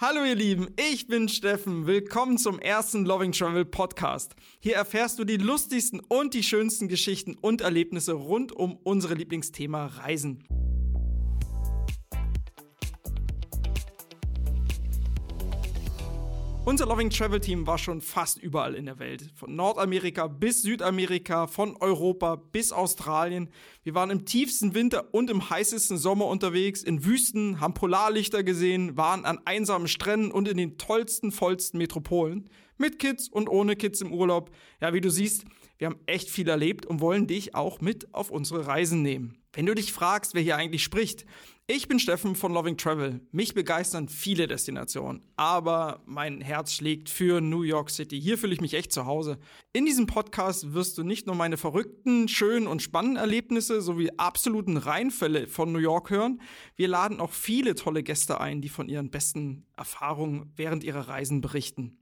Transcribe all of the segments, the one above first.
Hallo ihr Lieben, ich bin Steffen. Willkommen zum ersten Loving Travel Podcast. Hier erfährst du die lustigsten und die schönsten Geschichten und Erlebnisse rund um unsere Lieblingsthema Reisen. Unser Loving Travel Team war schon fast überall in der Welt. Von Nordamerika bis Südamerika, von Europa bis Australien. Wir waren im tiefsten Winter und im heißesten Sommer unterwegs, in Wüsten, haben Polarlichter gesehen, waren an einsamen Stränden und in den tollsten, vollsten Metropolen. Mit Kids und ohne Kids im Urlaub. Ja, wie du siehst, wir haben echt viel erlebt und wollen dich auch mit auf unsere Reisen nehmen. Wenn du dich fragst, wer hier eigentlich spricht, ich bin Steffen von Loving Travel. Mich begeistern viele Destinationen, aber mein Herz schlägt für New York City. Hier fühle ich mich echt zu Hause. In diesem Podcast wirst du nicht nur meine verrückten, schönen und spannenden Erlebnisse sowie absoluten Reinfälle von New York hören. Wir laden auch viele tolle Gäste ein, die von ihren besten Erfahrungen während ihrer Reisen berichten.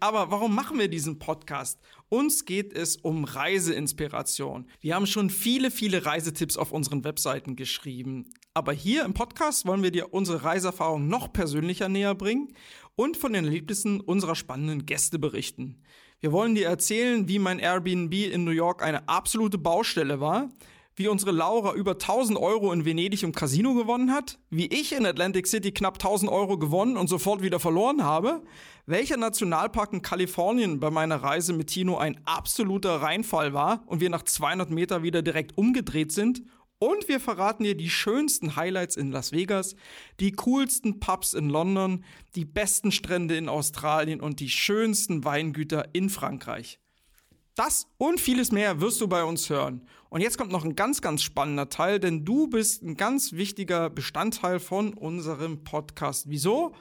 Aber warum machen wir diesen Podcast? Uns geht es um Reiseinspiration. Wir haben schon viele, viele Reisetipps auf unseren Webseiten geschrieben. Aber hier im Podcast wollen wir dir unsere Reiseerfahrung noch persönlicher näher bringen und von den Erlebnissen unserer spannenden Gäste berichten. Wir wollen dir erzählen, wie mein Airbnb in New York eine absolute Baustelle war, wie unsere Laura über 1000 Euro in Venedig im Casino gewonnen hat, wie ich in Atlantic City knapp 1000 Euro gewonnen und sofort wieder verloren habe, welcher Nationalpark in Kalifornien bei meiner Reise mit Tino ein absoluter Reinfall war und wir nach 200 Meter wieder direkt umgedreht sind und wir verraten dir die schönsten Highlights in Las Vegas, die coolsten Pubs in London, die besten Strände in Australien und die schönsten Weingüter in Frankreich. Das und vieles mehr wirst du bei uns hören. Und jetzt kommt noch ein ganz, ganz spannender Teil, denn du bist ein ganz wichtiger Bestandteil von unserem Podcast. Wieso?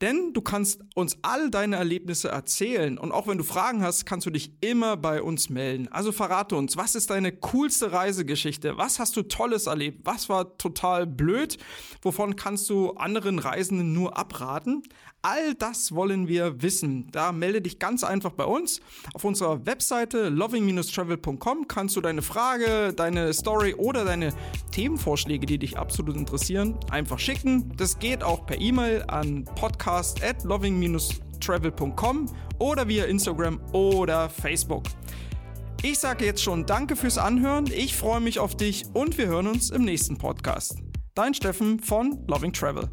Denn du kannst uns all deine Erlebnisse erzählen und auch wenn du Fragen hast, kannst du dich immer bei uns melden. Also verrate uns, was ist deine coolste Reisegeschichte? Was hast du Tolles erlebt? Was war total blöd? Wovon kannst du anderen Reisenden nur abraten? All das wollen wir wissen. Da melde dich ganz einfach bei uns. Auf unserer Webseite loving-travel.com kannst du deine Frage, deine Story oder deine Themenvorschläge, die dich absolut interessieren, einfach schicken. Das geht auch per E-Mail an podcast at loving-travel.com oder via Instagram oder Facebook. Ich sage jetzt schon Danke fürs Anhören, ich freue mich auf dich und wir hören uns im nächsten Podcast. Dein Steffen von Loving Travel.